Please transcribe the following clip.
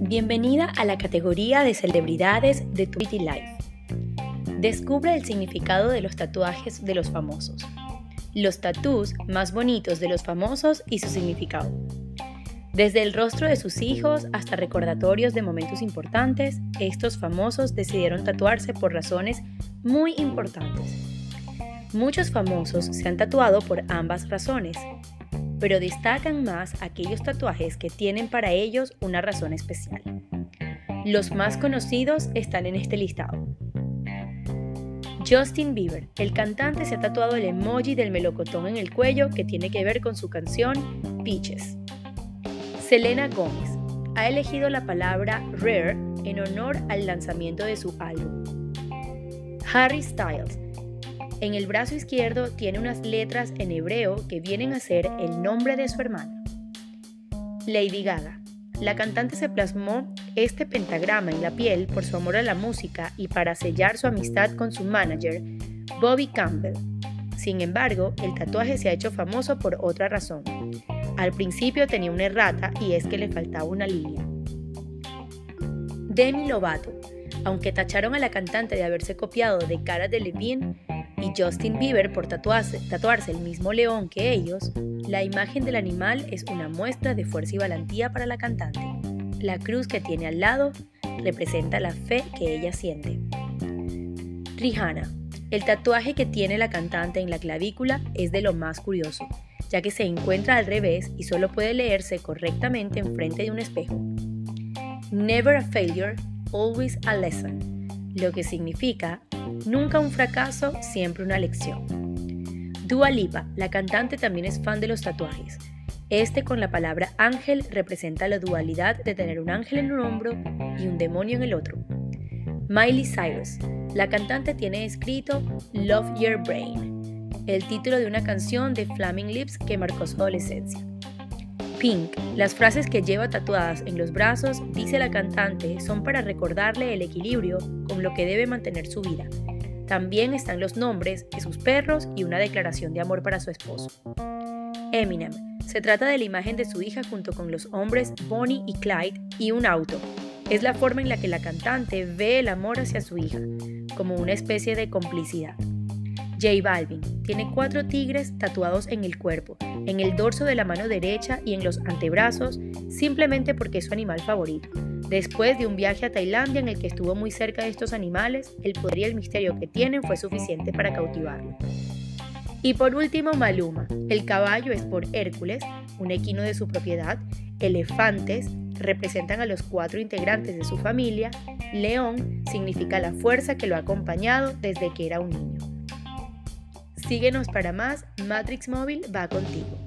Bienvenida a la categoría de celebridades de Tweety Life. Descubre el significado de los tatuajes de los famosos. Los tatús más bonitos de los famosos y su significado. Desde el rostro de sus hijos hasta recordatorios de momentos importantes, estos famosos decidieron tatuarse por razones muy importantes. Muchos famosos se han tatuado por ambas razones, pero destacan más aquellos tatuajes que tienen para ellos una razón especial. Los más conocidos están en este listado. Justin Bieber, el cantante se ha tatuado el emoji del melocotón en el cuello que tiene que ver con su canción Peaches. Selena Gomez ha elegido la palabra rare en honor al lanzamiento de su álbum. Harry Styles en el brazo izquierdo tiene unas letras en hebreo que vienen a ser el nombre de su hermana. Lady Gaga. La cantante se plasmó este pentagrama en la piel por su amor a la música y para sellar su amistad con su manager, Bobby Campbell. Sin embargo, el tatuaje se ha hecho famoso por otra razón. Al principio tenía una errata y es que le faltaba una línea. Demi Lovato. Aunque tacharon a la cantante de haberse copiado de Cara de Levine y Justin Bieber por tatuarse, el mismo león que ellos, la imagen del animal es una muestra de fuerza y valentía para la cantante. La cruz que tiene al lado representa la fe que ella siente. Rihanna. El tatuaje que tiene la cantante en la clavícula es de lo más curioso ya que se encuentra al revés y solo puede leerse correctamente enfrente de un espejo. Never a failure, always a lesson, lo que significa nunca un fracaso, siempre una lección. Dua Lipa, la cantante, también es fan de los tatuajes. Este con la palabra ángel representa la dualidad de tener un ángel en un hombro y un demonio en el otro. Miley Cyrus, la cantante tiene escrito Love Your Brain, el título de una canción de Flaming Lips que marcó su adolescencia. Pink, las frases que lleva tatuadas en los brazos, dice la cantante, son para recordarle el equilibrio con lo que debe mantener su vida. También están los nombres de sus perros y una declaración de amor para su esposo. Eminem, se trata de la imagen de su hija junto con los hombres Bonnie y Clyde y un auto. Es la forma en la que la cantante ve el amor hacia su hija, como una especie de complicidad. J Balvin tiene cuatro tigres tatuados en el cuerpo, en el dorso de la mano derecha y en los antebrazos, simplemente porque es su animal favorito. Después de un viaje a Tailandia en el que estuvo muy cerca de estos animales, el poder y el misterio que tienen fue suficiente para cautivarlo. Y por último, Maluma. El caballo es por Hércules, un equino de su propiedad. Elefantes representan a los cuatro integrantes de su familia. León significa la fuerza que lo ha acompañado desde que era un niño. Síguenos para más, Matrix Móvil va contigo.